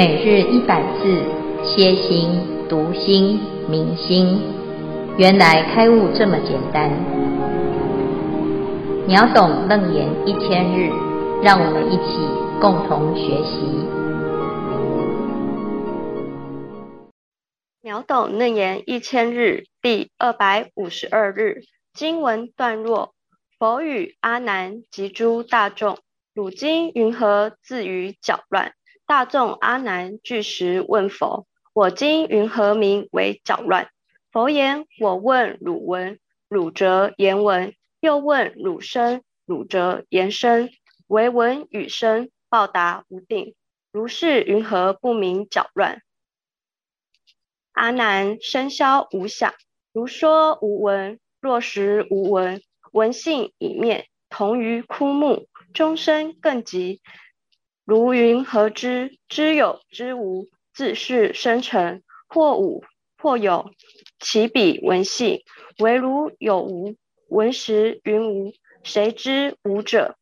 每日一百字，歇心、读心、明心，原来开悟这么简单。秒懂楞严一千日，让我们一起共同学习。秒懂楞严一千日第二百五十二日经文段落：佛语阿难及诸大众：汝今云何自于搅乱？大众阿难具实问佛：我今云何名为搅乱？佛言：我问汝闻，汝则言闻；又问汝声，汝则言声。唯闻与声，报答无定。如是云何不名搅乱？阿难声消无响，如说无闻。若实无闻，闻性已灭，同于枯木。终身更极。如云何知？知有知无，自是生成。或无或有，其彼闻性。唯如有无，闻时云无。谁知无者？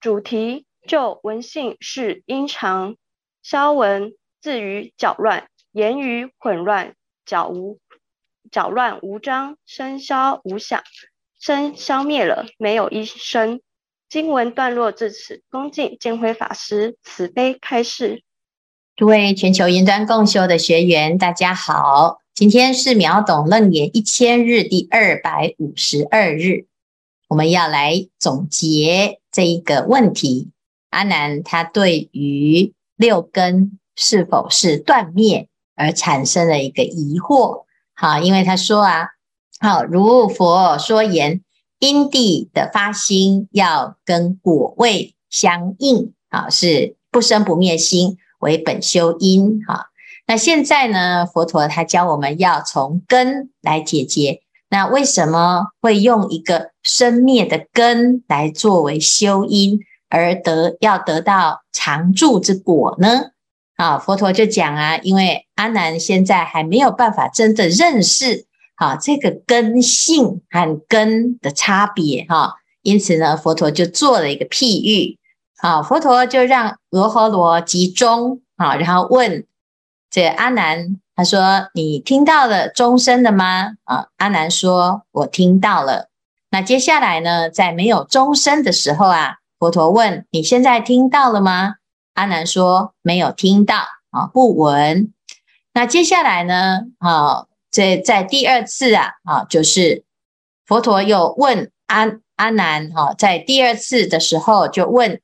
主题就闻性是因常消文，自于搅乱，言语混乱，搅无搅乱无章，声消无响，声消灭了，没有一声。经文段落至此，恭敬见辉法师慈悲开示。诸位全球云端共修的学员，大家好，今天是秒懂楞严一千日第二百五十二日，我们要来总结这一个问题。阿难他对于六根是否是断灭而产生了一个疑惑。好，因为他说啊，好，如佛说言。因地的发心要跟果位相应啊，是不生不灭心为本修因哈。那现在呢，佛陀他教我们要从根来解决。那为什么会用一个生灭的根来作为修因，而得要得到常住之果呢？啊，佛陀就讲啊，因为阿难现在还没有办法真的认识。啊，这个根性和根的差别哈，因此呢，佛陀就做了一个譬喻。啊，佛陀就让罗睺罗集中啊，然后问这阿难，他说：“你听到了钟声了吗？”啊，阿难说：“我听到了。”那接下来呢，在没有钟声的时候啊，佛陀问：“你现在听到了吗？”阿难说：“没有听到啊，不闻。”那接下来呢，啊。这在第二次啊，啊，就是佛陀又问阿阿难哈，在第二次的时候就问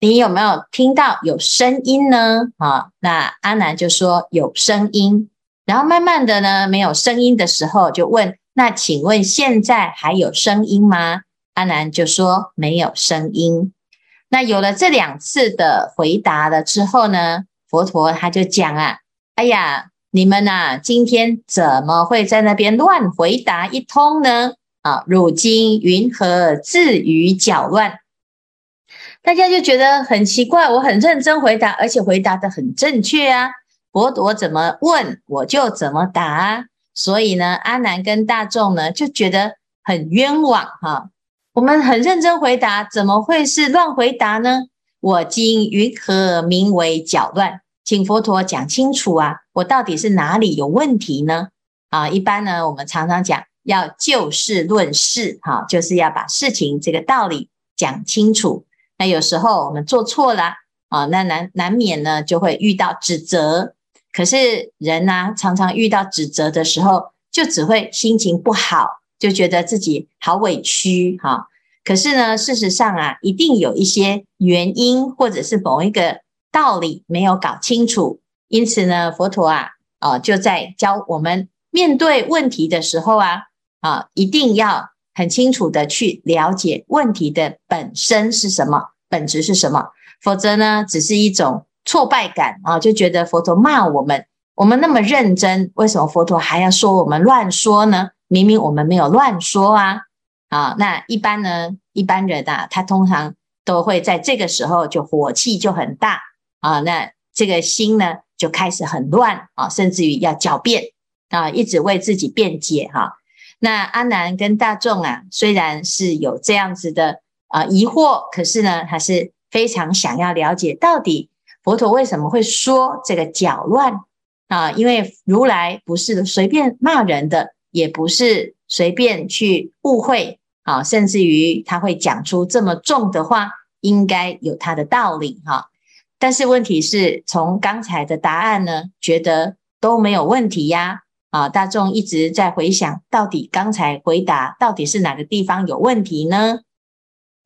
你有没有听到有声音呢？啊，那阿难就说有声音，然后慢慢的呢，没有声音的时候就问，那请问现在还有声音吗？阿难就说没有声音。那有了这两次的回答了之后呢，佛陀他就讲啊，哎呀。你们呐、啊，今天怎么会在那边乱回答一通呢？啊，汝今云何自于搅乱？大家就觉得很奇怪，我很认真回答，而且回答得很正确啊。佛陀怎么问我就怎么答，所以呢，阿难跟大众呢就觉得很冤枉哈、我们很认真回答，怎么会是乱回答呢？我今云何名为搅乱？请佛陀讲清楚啊！我到底是哪里有问题呢？啊，一般呢，我们常常讲要就事论事，哈，就是要把事情这个道理讲清楚。那有时候我们做错了啊，那难难免呢就会遇到指责。可是人呢，常常遇到指责的时候，就只会心情不好，就觉得自己好委屈，哈。可是呢，事实上啊，一定有一些原因，或者是某一个。道理没有搞清楚，因此呢，佛陀啊，啊，就在教我们面对问题的时候啊，啊，一定要很清楚的去了解问题的本身是什么，本质是什么，否则呢，只是一种挫败感啊，就觉得佛陀骂我们，我们那么认真，为什么佛陀还要说我们乱说呢？明明我们没有乱说啊，啊，那一般呢，一般人啊，他通常都会在这个时候就火气就很大。啊，那这个心呢就开始很乱啊，甚至于要狡辩啊，一直为自己辩解哈、那阿难跟大众啊，虽然是有这样子的啊疑惑，可是呢，还是非常想要了解到底佛陀为什么会说这个搅乱啊？因为如来不是随便骂人的，也不是随便去误会啊，甚至于他会讲出这么重的话，应该有他的道理哈、但是问题是从刚才的答案呢，觉得都没有问题呀。啊，大众一直在回想，到底刚才回答到底是哪个地方有问题呢？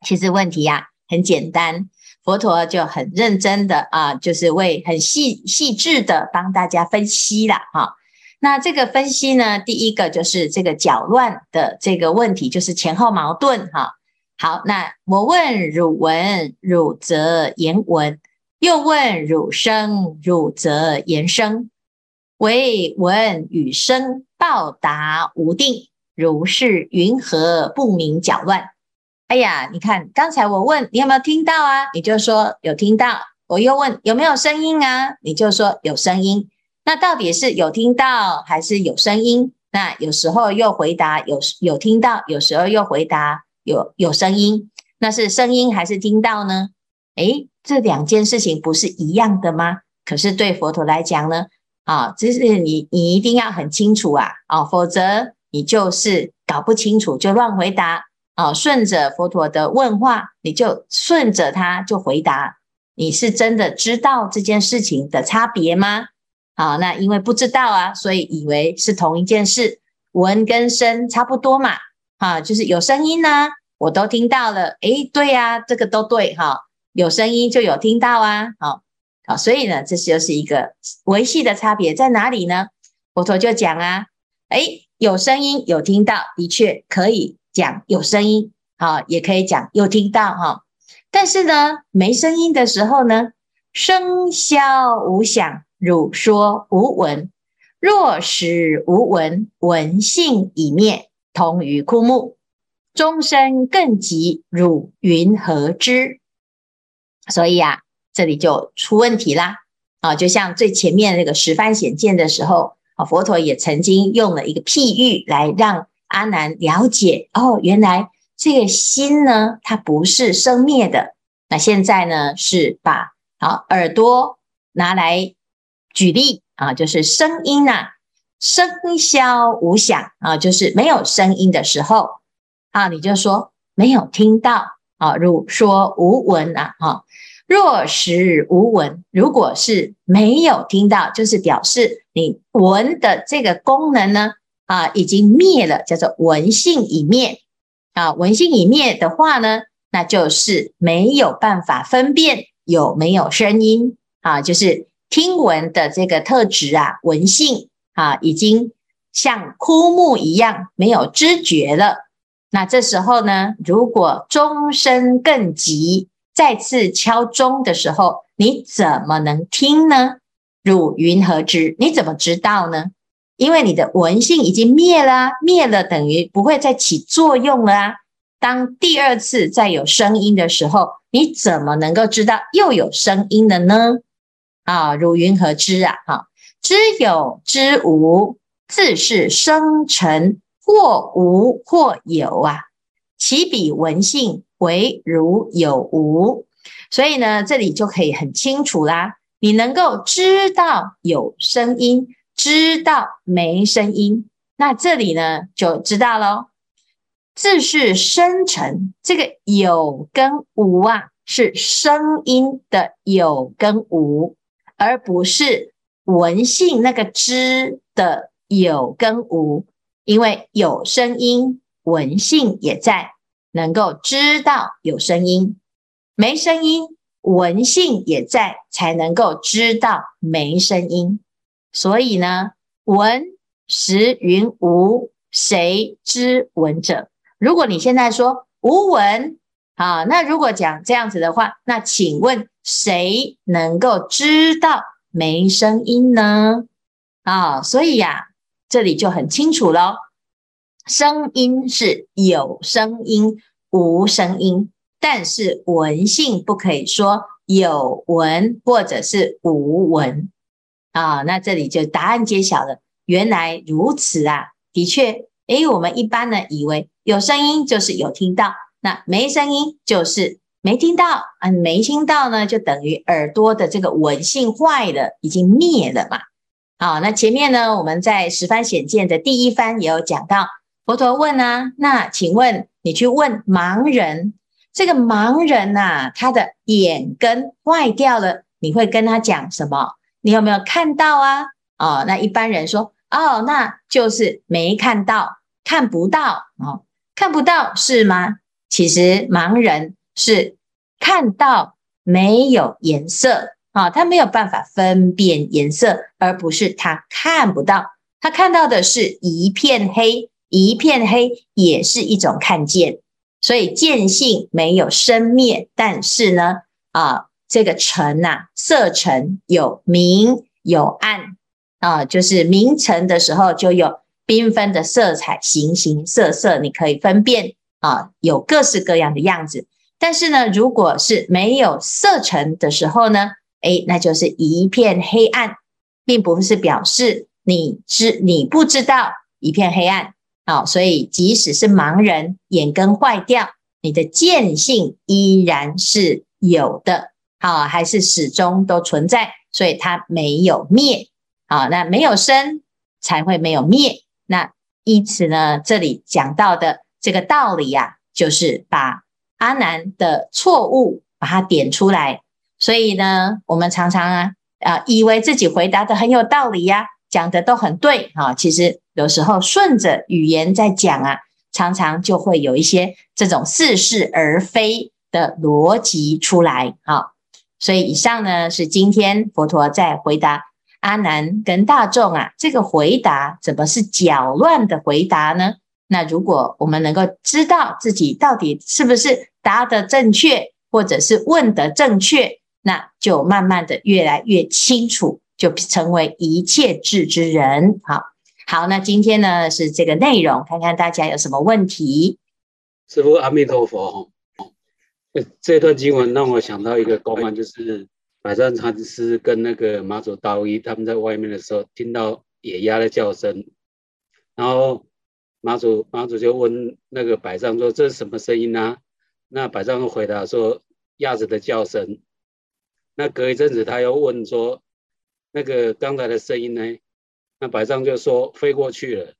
其实问题呀、很简单，佛陀就很认真的啊，就是为很细细致的帮大家分析了哈、那这个分析呢，第一个就是这个搅乱的这个问题，就是前后矛盾哈、好，那我问汝闻，汝则言闻；又问汝声，汝则言声。唯闻与声报答无定，如是云何不明搅乱？哎呀，你看刚才我问你有没有听到啊？你就说有听到。我又问有没有声音啊？你就说有声音。那到底是有听到还是有声音？那有时候又回答有有听到，有时候又回答有有声音。那是声音还是听到呢？诶，这两件事情不是一样的吗？可是对佛陀来讲呢？啊，这是你，你一定要很清楚啊，啊，否则你就是搞不清楚就乱回答啊，顺着佛陀的问话，你就顺着他就回答，你是真的知道这件事情的差别吗？啊，那因为不知道啊，所以以为是同一件事，闻跟声差不多嘛，啊，就是有声音呢，我都听到了，诶，对呀，这个都对哈，有声音就有听到啊，好。好，所以呢，这就是一个维系的差别在哪里呢？佛陀就讲啊，诶，有声音有听到，的确可以讲有声音，啊，也可以讲有听到哈。但是呢，没声音的时候呢，声消无响，汝说无闻。若使无闻，闻性已灭，同于枯木。终身更急，汝云何知？所以啊。这里就出问题啦！啊，就像最前面那个十番显见的时候，啊，佛陀也曾经用了一个譬喻来让阿难了解哦，原来这个心呢，它不是生灭的。那现在呢，是把啊耳朵拿来举例啊，就是声音呐，声消无响啊，就是没有声音的时候啊，你就说没有听到啊，如说无闻啊，哈。若实无闻，如果是没有听到，就是表示你闻的这个功能呢，啊，已经灭了，叫做闻性已灭。啊，闻性已灭的话呢，那就是没有办法分辨有没有声音。啊，就是听闻的这个特质啊，闻性啊，已经像枯木一样没有知觉了。那这时候呢，如果终身更急。再次敲钟的时候，你怎么能听呢？汝云何知？你怎么知道呢？因为你的闻性已经灭了啊，灭了等于不会再起作用了啊。当第二次再有声音的时候，你怎么能够知道又有声音了呢？啊，汝云何知啊？哈，知有知无，自是生成，或无或有啊。其彼闻性。唯如有无，所以呢，这里就可以很清楚啦。你能够知道有声音，知道没声音，那这里呢就知道喽。自是生成，这个有跟无啊，是声音的有跟无，而不是闻性那个知的有跟无。因为有声音，闻性也在。能够知道有声音，没声音，闻性也在，才能够知道没声音。所以呢，闻识云无，谁知闻者？如果你现在说无闻，啊，那如果讲这样子的话，那请问谁能够知道没声音呢？啊，所以呀，这里就很清楚喽。声音是有声音，无声音，但是闻性不可以说有闻或者是无闻啊。那这里就答案揭晓了，原来如此啊！的确，诶，我们一般呢以为有声音就是有听到，那没声音就是没听到啊，没听到呢，就等于耳朵的这个闻性坏了，已经灭了嘛。好，那前面呢，我们在十番显见的第一番也有讲到，佛陀问啊，那请问你去问盲人，这个盲人呐、啊，他的眼根坏掉了，你会跟他讲什么？你有没有看到啊？哦，那一般人说，哦，那就是没看到，看不到哦，看不到是吗？其实盲人。是看到没有颜色啊，他没有办法分辨颜色，而不是他看不到，他看到的是一片黑，一片黑也是一种看见，所以见性没有生灭，但是呢，啊，这个尘呐、色尘有明有暗。啊，就是明尘的时候就有缤纷的色彩，形形色色，你可以分辨。啊，有各式各样的样子。但是呢，如果是没有色尘的时候呢，诶，那就是一片黑暗，并不是表示你知你不知道一片黑暗。啊。所以即使是盲人眼根坏掉，你的见性依然是有的，好，还是始终都存在，所以它没有灭啊。那没有生才会没有灭。那因此呢，这里讲到的这个道理呀，就是把。阿难的错误，把它点出来。所以呢，我们常常啊，啊，以为自己回答的很有道理呀，讲的都很对啊。其实有时候顺着语言在讲啊，常常就会有一些这种似是而非的逻辑出来啊。所以以上呢，是今天佛陀在回答阿难跟大众啊，这个回答怎么是搅乱的回答呢？那如果我们能够知道自己到底是不是答得正确，或者是问得正确，那就慢慢的越来越清楚，就成为一切智之人。好，好，那今天呢是这个内容，看看大家有什么问题。师父阿弥陀佛。这段经文让我想到一个公案，就是百丈禅师跟那个马祖道一他们在外面的时候，听到野鸭的叫声，然后。马祖马祖就问那个百丈说：“这是什么声音呢？”那百丈回答说：“鸭子的叫声。”那隔一阵子他又问说：“那个刚才的声音呢？”那百丈就说：“飞过去了。”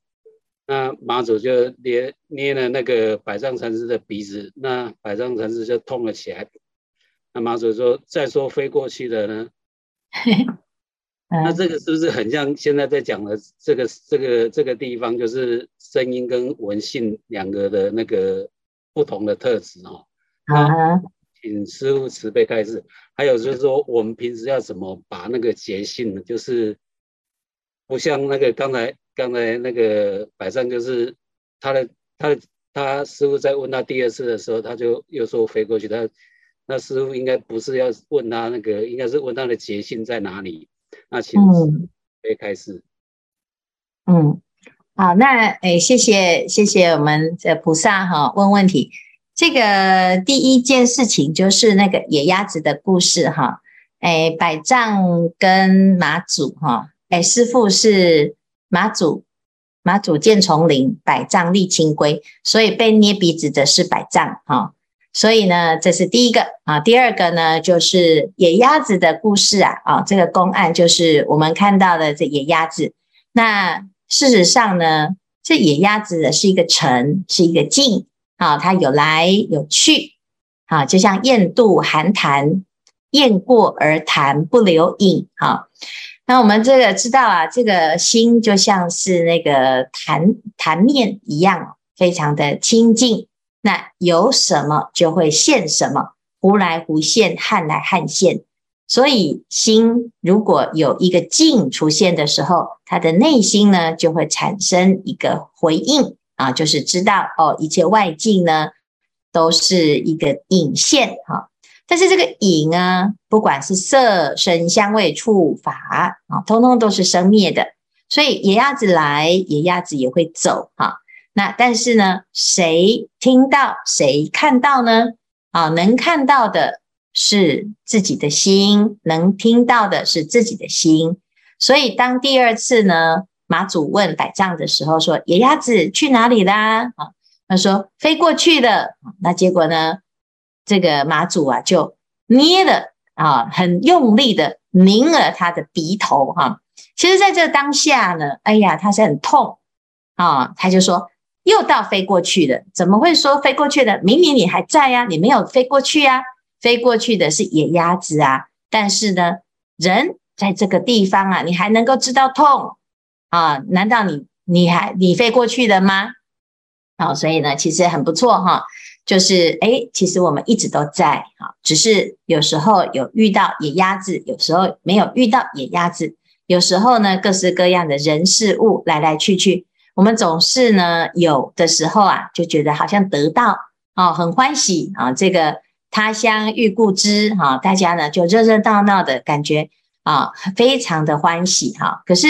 那马祖就捏捏了那个百丈禅师的鼻子，那百丈禅师就痛了起来。那马祖说：“再说飞过去的呢？”那这个是不是很像现在在讲的这个这个这个地方，就是声音跟文性两个的那个不同的特质哦？啊，请师傅慈悲开示。还有就是说，我们平时要怎么把那个节性呢？就是不像那个刚才刚才那个百善，就是他的他的他师傅在问他第二次的时候，他就又说飞过去。他那师傅应该不是要问他那个，应该是问他的节性在哪里？那请可以开始。嗯，好，那诶，谢谢谢谢我们的菩萨哈，问问题。这个第一件事情就是那个野鸭子的故事哈。诶，百丈跟马祖哈，诶，师父是马祖，马祖见丛林，百丈立清规，所以被捏鼻子的是百丈哈。所以呢，这是第一个啊。第二个呢，就是野鸭子的故事啊。啊，这个公案就是我们看到的这野鸭子。那事实上呢，这野鸭子是一个尘，是一个境啊，它有来有去啊，就像雁渡寒潭，雁过而潭不留影啊。那我们这个知道啊，这个心就像是那个潭潭面一样，非常的清净。那有什么就会现什么，忽来忽现，汉来汉现。所以心如果有一个境出现的时候，他的内心呢就会产生一个回应啊，就是知道哦，一切外境呢都是一个影现哈。但是这个影啊，不管是色、声、香味、触、法啊，通通都是生灭的。所以野鸭子来，野鸭子也会走哈。那但是呢，谁听到谁看到呢？啊，能看到的是自己的心，能听到的是自己的心。所以当第二次呢，马祖问百丈的时候说：“野鸭子去哪里啦？”啊，他说飞过去了。那结果呢，这个马祖啊就捏了啊，很用力的拧了他的鼻头哈。其实在这当下呢，哎呀，他是很痛啊，他就说又到飞过去了，怎么会说飞过去的？明明你还在呀，你没有飞过去呀，飞过去的是野鸭子啊。但是呢，人在这个地方啊，你还能够知道痛啊？难道你你还你飞过去的吗？好，所以呢，其实很不错哈。就是诶，其实我们一直都在哈，只是有时候有遇到野鸭子，有时候没有遇到野鸭子。有时候呢，各式各样的人事物来来去去，我们总是呢，有的时候啊，就觉得好像得到哦，很欢喜啊。这个他乡遇故知哈，大家呢就热热闹闹的感觉啊，非常的欢喜哈。可是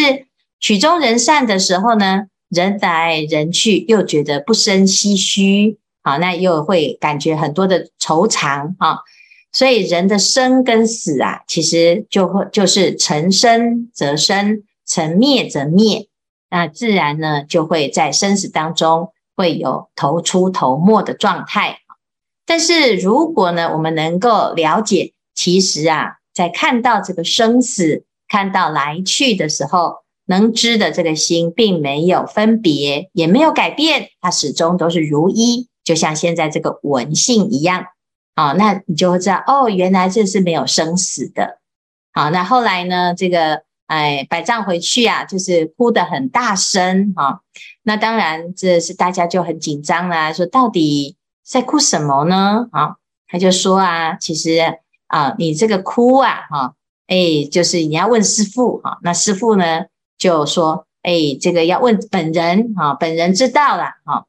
曲终人散的时候呢，人来人去，又觉得不胜唏嘘。好，那又会感觉很多的惆怅啊，所以人的生跟死啊，其实就会就是成生则生，成灭则灭，那自然呢就会在生死当中会有头出头没的状态。但是如果呢，我们能够了解，其实啊，在看到这个生死、看到来去的时候，能知的这个心并没有分别，也没有改变，它始终都是如一。就像现在这个闻性一样，好，那你就会知道哦，原来这是没有生死的。好，那后来呢，这个哎，百丈回去啊，就是哭得很大声啊。那当然，这是大家就很紧张啦，说到底在哭什么呢？啊，他就说啊，其实啊，你这个哭啊，哈，哎，就是你要问师父哈。那师父呢就说，哎，这个要问本人啊，本人知道了哈。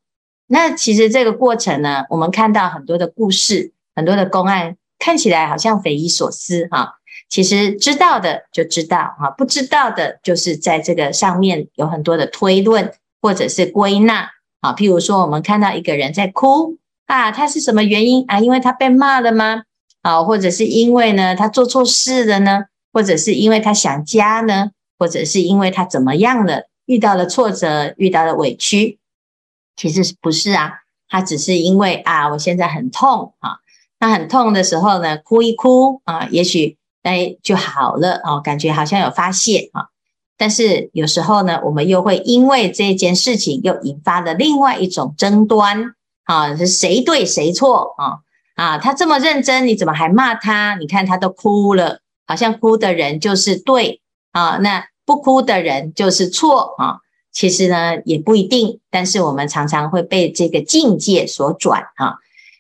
那其实这个过程呢，我们看到很多的故事，很多的公案，看起来好像匪夷所思哈。其实知道的就知道哈，不知道的，就是在这个上面有很多的推论或者是归纳啊。譬如说，我们看到一个人在哭啊，他是什么原因啊？因为他被骂了吗？啊，或者是因为呢他做错事了呢？或者是因为他想家呢？或者是因为他怎么样了？遇到了挫折，遇到了委屈。其实不是啊，他只是因为啊，我现在很痛啊，那很痛的时候呢，哭一哭啊，也许哎就好了哦，感觉好像有发泄啊。但是有时候呢，我们又会因为这件事情又引发了另外一种争端啊，是谁对谁错啊？啊，他这么认真，你怎么还骂他？你看他都哭了，好像哭的人就是对啊，那不哭的人就是错啊。其实呢，也不一定，但是我们常常会被这个境界所转啊。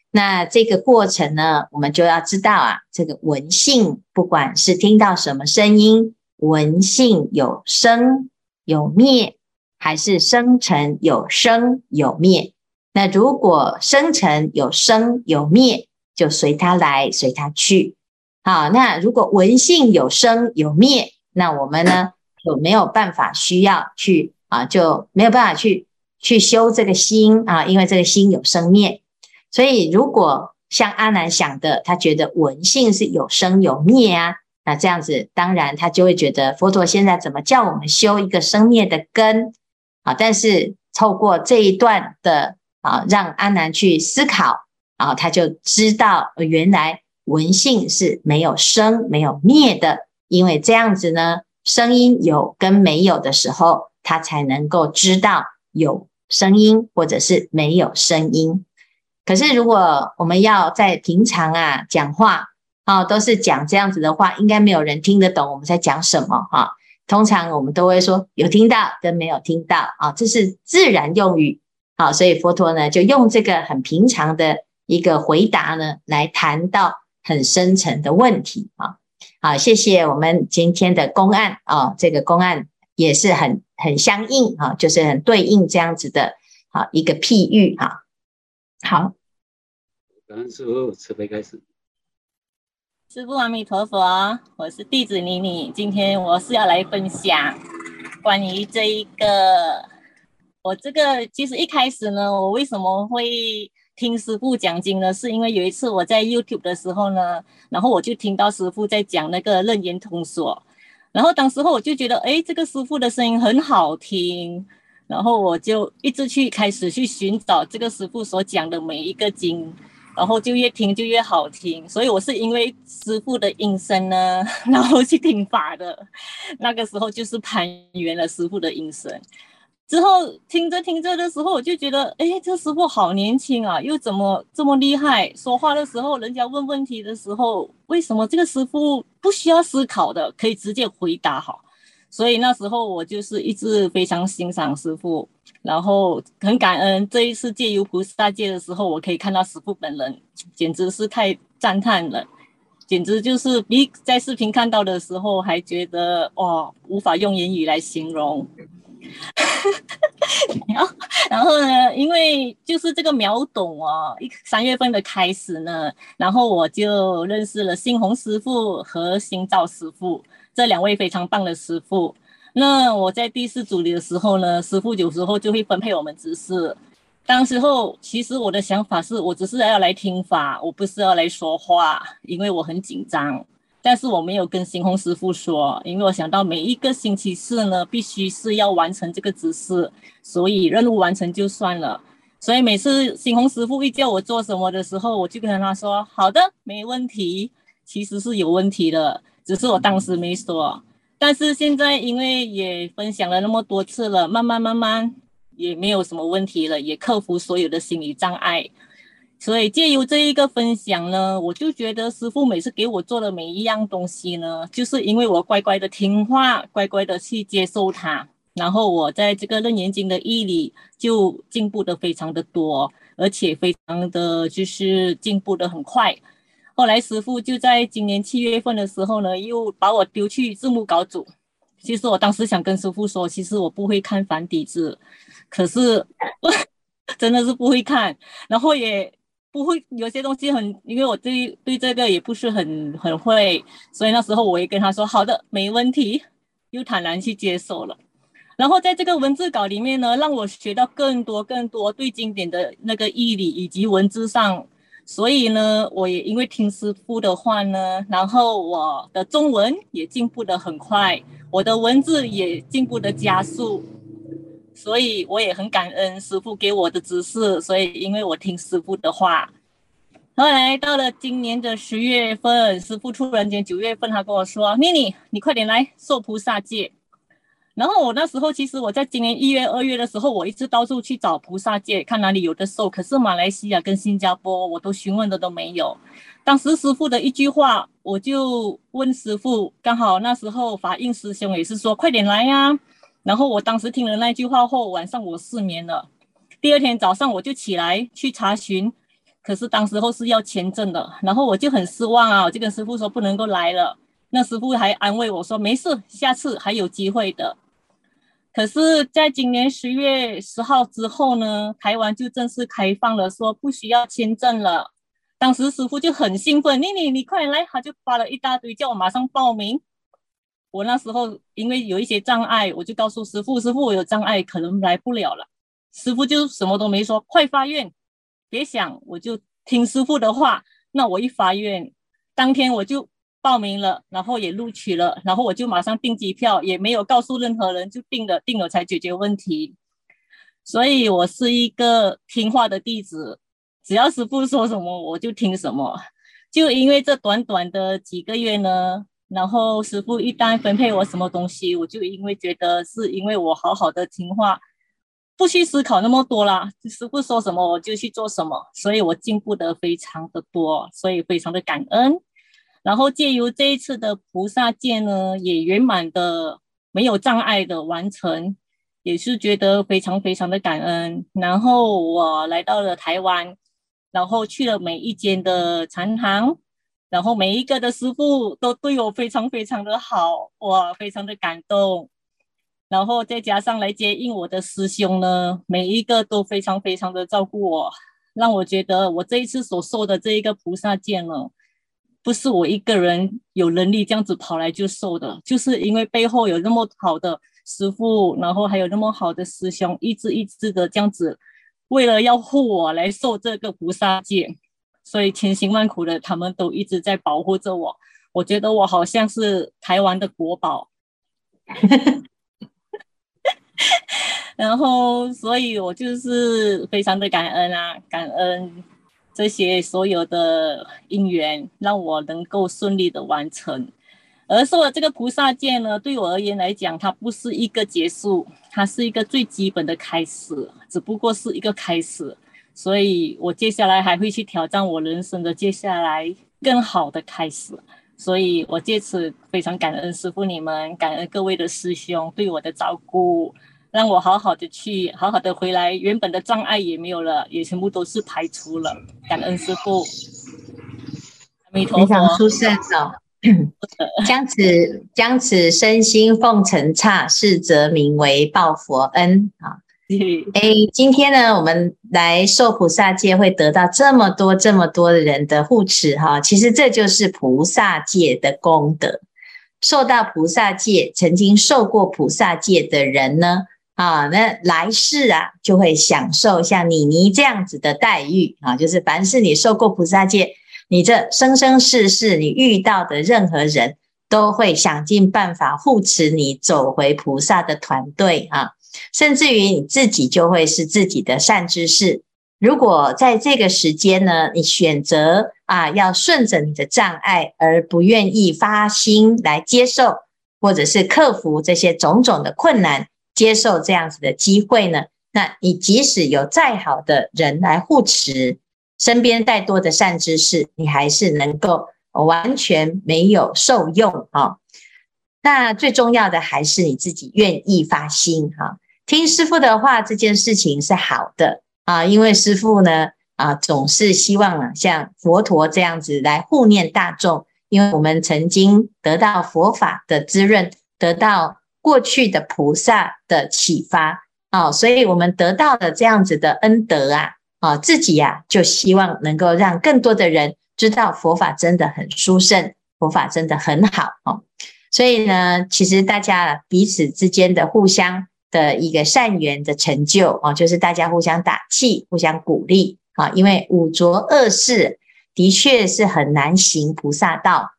那这个过程呢，我们就要知道啊，这个闻性，不管是听到什么声音，闻性有生有灭，还是生尘有生有灭。那如果生尘有生有灭，就随它来，随它去。好，那如果闻性有生有灭，那我们呢，就没有办法需要去。啊，就没有办法去去修这个心啊，因为这个心有生灭，所以如果像阿难想的，他觉得文性是有生有灭啊，那这样子当然他就会觉得佛陀现在怎么叫我们修一个生灭的根啊？但是透过这一段的啊，让阿难去思考啊，他就知道原来文性是没有生没有灭的，因为这样子呢，声音有跟没有的时候。他才能够知道有声音或者是没有声音。可是如果我们要在平常啊讲话啊，都是讲这样子的话，应该没有人听得懂我们在讲什么哈。通常我们都会说有听到跟没有听到啊，这是自然用语。好，所以佛陀呢就用这个很平常的一个回答呢，来谈到很深层的问题啊。好，谢谢我们今天的公案啊，这个公案也是很。很相应啊，就是很对应这样子的啊一个譬喻哈。好，感恩师父慈悲开始。师父阿弥陀佛，我是弟子妮妮，今天我是要来分享关于这一个，我这个其实一开始呢，我为什么会听师傅讲经呢？是因为有一次我在 YouTube 的时候呢，然后我就听到师傅在讲那个楞严通说。然后当时候我就觉得，哎，这个师傅的声音很好听，然后我就一直去开始去寻找这个师傅所讲的每一个经，然后就越听就越好听，所以我是因为师傅的音声呢，然后去听法的。那个时候就是攀援了师傅的音声，之后听着听着的时候，我就觉得，哎，这师傅好年轻啊，又怎么这么厉害？说话的时候，人家问问题的时候，为什么这个师傅不需要思考的，可以直接回答好？所以那时候我就是一直非常欣赏师傅。然后很感恩这一次借由菩萨戒的时候，我可以看到师傅本人，简直是太赞叹了，简直就是比在视频看到的时候还觉得哇，无法用言语来形容。然后，然后呢，因为就是这个秒懂哦，一三月份的开始呢，然后我就认识了新红师傅和新赵师傅这两位非常棒的师傅。那我在第四组里的时候呢，师傅有时候就会分配我们知识。当时候其实我的想法是我只是要来听法，我不是要来说话，因为我很紧张。但是我没有跟星宏师傅说，因为我想到每一个星期四呢，必须是要完成这个指示，所以任务完成就算了。所以每次星宏师傅一叫我做什么的时候，我就跟他说：“好的，没问题。”其实是有问题的，只是我当时没说。但是现在，因为也分享了那么多次了，慢慢慢慢也没有什么问题了，也克服所有的心理障碍。所以借由这一个分享呢，我就觉得师傅每次给我做的每一样东西呢，就是因为我乖乖的听话，乖乖的去接受它，然后我在这个楞严经的义理就进步的非常的多，而且非常的就是进步的很快。后来师傅就在今年七月份的时候呢，又把我丢去字幕稿组。其实我当时想跟师傅说，其实我不会看繁体字，可是我 真的是不会看，然后也不会有些东西很，因为我对对这个也不是很很会，所以那时候我也跟他说好的，没问题，又坦然去接受了。然后在这个文字稿里面呢，让我学到更多更多对经典的那个义理以及文字上。所以呢，我也因为听师傅的话呢，然后我的中文也进步得很快，我的文字也进步的加速，所以我也很感恩师傅给我的指示。所以因为我听师傅的话，后来到了今年的十月份，师傅突然间九月份他跟我说：“妮妮，你快点来受菩萨戒。”然后我那时候，其实我在今年一月、二月的时候，我一直到处去找菩萨戒，看哪里有的受。可是马来西亚跟新加坡，我都询问的都没有。当时师傅的一句话，我就问师傅，刚好那时候法印师兄也是说快点来呀。然后我当时听了那句话后，晚上我失眠了。第二天早上我就起来去查询，可是当时候是要签证的，然后我就很失望啊，我就跟师傅说不能够来了。那师傅还安慰我说没事，下次还有机会的。可是，在今年十月十号之后呢，台湾就正式开放了，说不需要签证了。当时师傅就很兴奋，妮妮，你快来，他就发了一大堆，叫我马上报名。我那时候因为有一些障碍，我就告诉师傅，师傅我有障碍，可能来不了了。师傅就什么都没说，快发愿，别想，我就听师傅的话。那我一发愿，当天我就。报名了，然后也录取了，然后我就马上订机票，也没有告诉任何人，就订了，订了才解决问题。所以我是一个听话的弟子，只要师傅说什么我就听什么。就因为这短短的几个月呢，然后师傅一旦分配我什么东西，我就因为觉得是因为我好好的听话，不去思考那么多啦，师傅说什么我就去做什么，所以我进步得非常的多，所以非常的感恩。然后借由这一次的菩萨戒呢，也圆满的没有障碍的完成，也是觉得非常非常的感恩。然后我来到了台湾，然后去了每一间的禅堂，然后每一个的师傅都对我非常非常的好，哇，非常的感动。然后再加上来接应我的师兄呢，每一个都非常非常的照顾我，让我觉得我这一次所受的这一个菩萨戒呢。不是我一个人有能力这样子跑来就受的，就是因为背后有那么好的师傅，然后还有那么好的师兄，一直一直的这样子，为了要护我来受这个菩萨戒，所以千辛万苦的他们都一直在保护着我。我觉得我好像是台湾的国宝，然后所以我就是非常的感恩啊，感恩。这些所有的因缘，让我能够顺利的完成。而说这个菩萨戒呢，对我而言来讲，它不是一个结束，它是一个最基本的开始，只不过是一个开始。所以我接下来还会去挑战我人生的接下来更好的开始。所以我借此非常感恩师傅你们，感恩各位的师兄对我的照顾，让我好好的去，好好的回来，原本的障碍也没有了，也全部都是排除了。感恩师傅，阿弥陀佛。非常殊胜哦。将此将此身心奉承刹，是则名为报佛恩啊。哎，今天呢，我们来受菩萨戒，会得到这么多这么多的人的护持哈。其实这就是菩萨戒的功德。受到菩萨戒，曾经受过菩萨戒的人呢，啊，那来世啊，就会享受像妮妮这样子的待遇啊。就是凡是你受过菩萨戒，你这生生世世你遇到的任何人都会想尽办法护持你走回菩萨的团队啊。甚至于你自己就会是自己的善知识。如果在这个时间呢，你选择啊要顺着你的障碍，而不愿意发心来接受，或者是克服这些种种的困难，接受这样子的机会呢，那你即使有再好的人来护持，身边再多的善知识，你还是能够完全没有受用啊。那最重要的还是你自己愿意发心哈。听师傅的话，这件事情是好的。啊，因为师傅呢啊，总是希望啊，像佛陀这样子来护念大众，因为我们曾经得到佛法的滋润，得到过去的菩萨的启发。啊，所以我们得到了这样子的恩德啊。啊，自己呀、啊、就希望能够让更多的人知道佛法真的很殊胜，佛法真的很好。啊，所以呢，其实大家彼此之间的互相。的一个善缘的成就啊，就是大家互相打气、互相鼓励啊。因为五浊恶世的确是很难行菩萨道，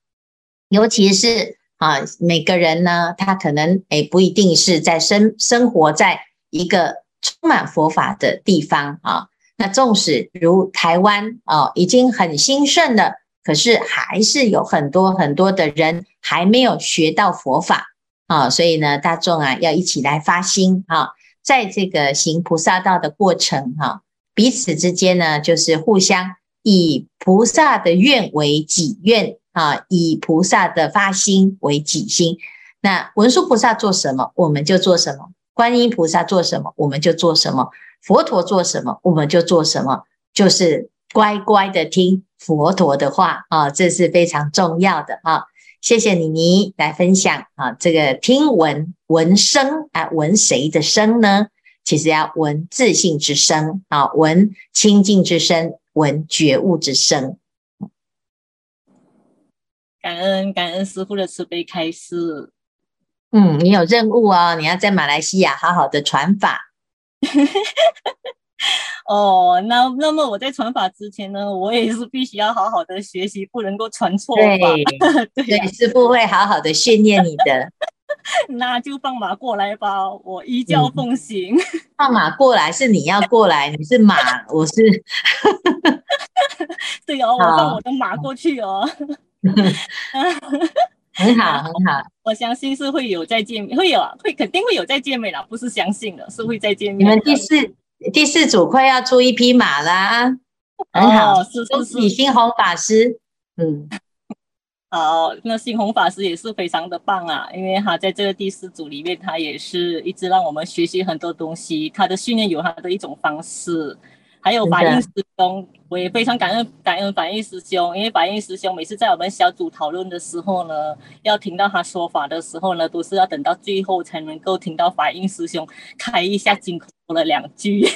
尤其是啊，每个人呢，他可能诶不一定是在生生活在一个充满佛法的地方啊。那纵使如台湾啊，已经很兴盛了，可是还是有很多很多的人还没有学到佛法。啊，所以呢，大众啊，要一起来发心啊，在这个行菩萨道的过程哈，彼此之间呢，就是互相以菩萨的愿为己愿啊，以菩萨的发心为己心。那文殊菩萨做什么，我们就做什么；观音菩萨做什么，我们就做什么；佛陀做什么，我们就做什么，就是乖乖的听佛陀的话啊，这是非常重要的啊。谢谢妮妮来分享啊，这个听闻闻声啊，闻谁的声呢？其实要闻自信之声啊，闻清净之声，闻觉悟之声。感恩感恩师傅的慈悲开示。嗯，你有任务哦，你要在马来西亚好好的传法。哦，那那么我在传法之前呢，我也是必须要好好的学习，不能够传错法。对，对，师傅会好好的训练你的。那就放马过来吧，我依教奉行。嗯、放马过来是你要过来，你是马，我是。对哦，我放我的马过去哦。很好，很好。我相信是会有再见面，会有啊，会肯定会有再见面了，不是相信了，是会再见面。你们第四。第四组快要出一匹马啦，很好，哦、是是是，你星宏法师，嗯，好，那新红法师也是非常的棒啊，因为他在这个第四组里面，他也是一直让我们学习很多东西，他的训练有他的一种方式。还有法印师兄，我也非常感恩感恩法印师兄，因为法印师兄每次在我们小组讨论的时候呢，要听到他说法的时候呢，都是要等到最后才能够听到法印师兄开一下金口了两句，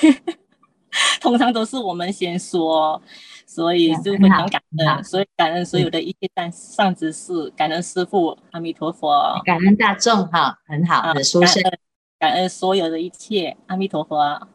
通常都是我们先说，所以就非常感恩，所以感恩所有的一切善善知识，感恩师父阿弥陀佛，感恩大众哈，很好，很殊胜，感恩所有的一切阿弥陀佛。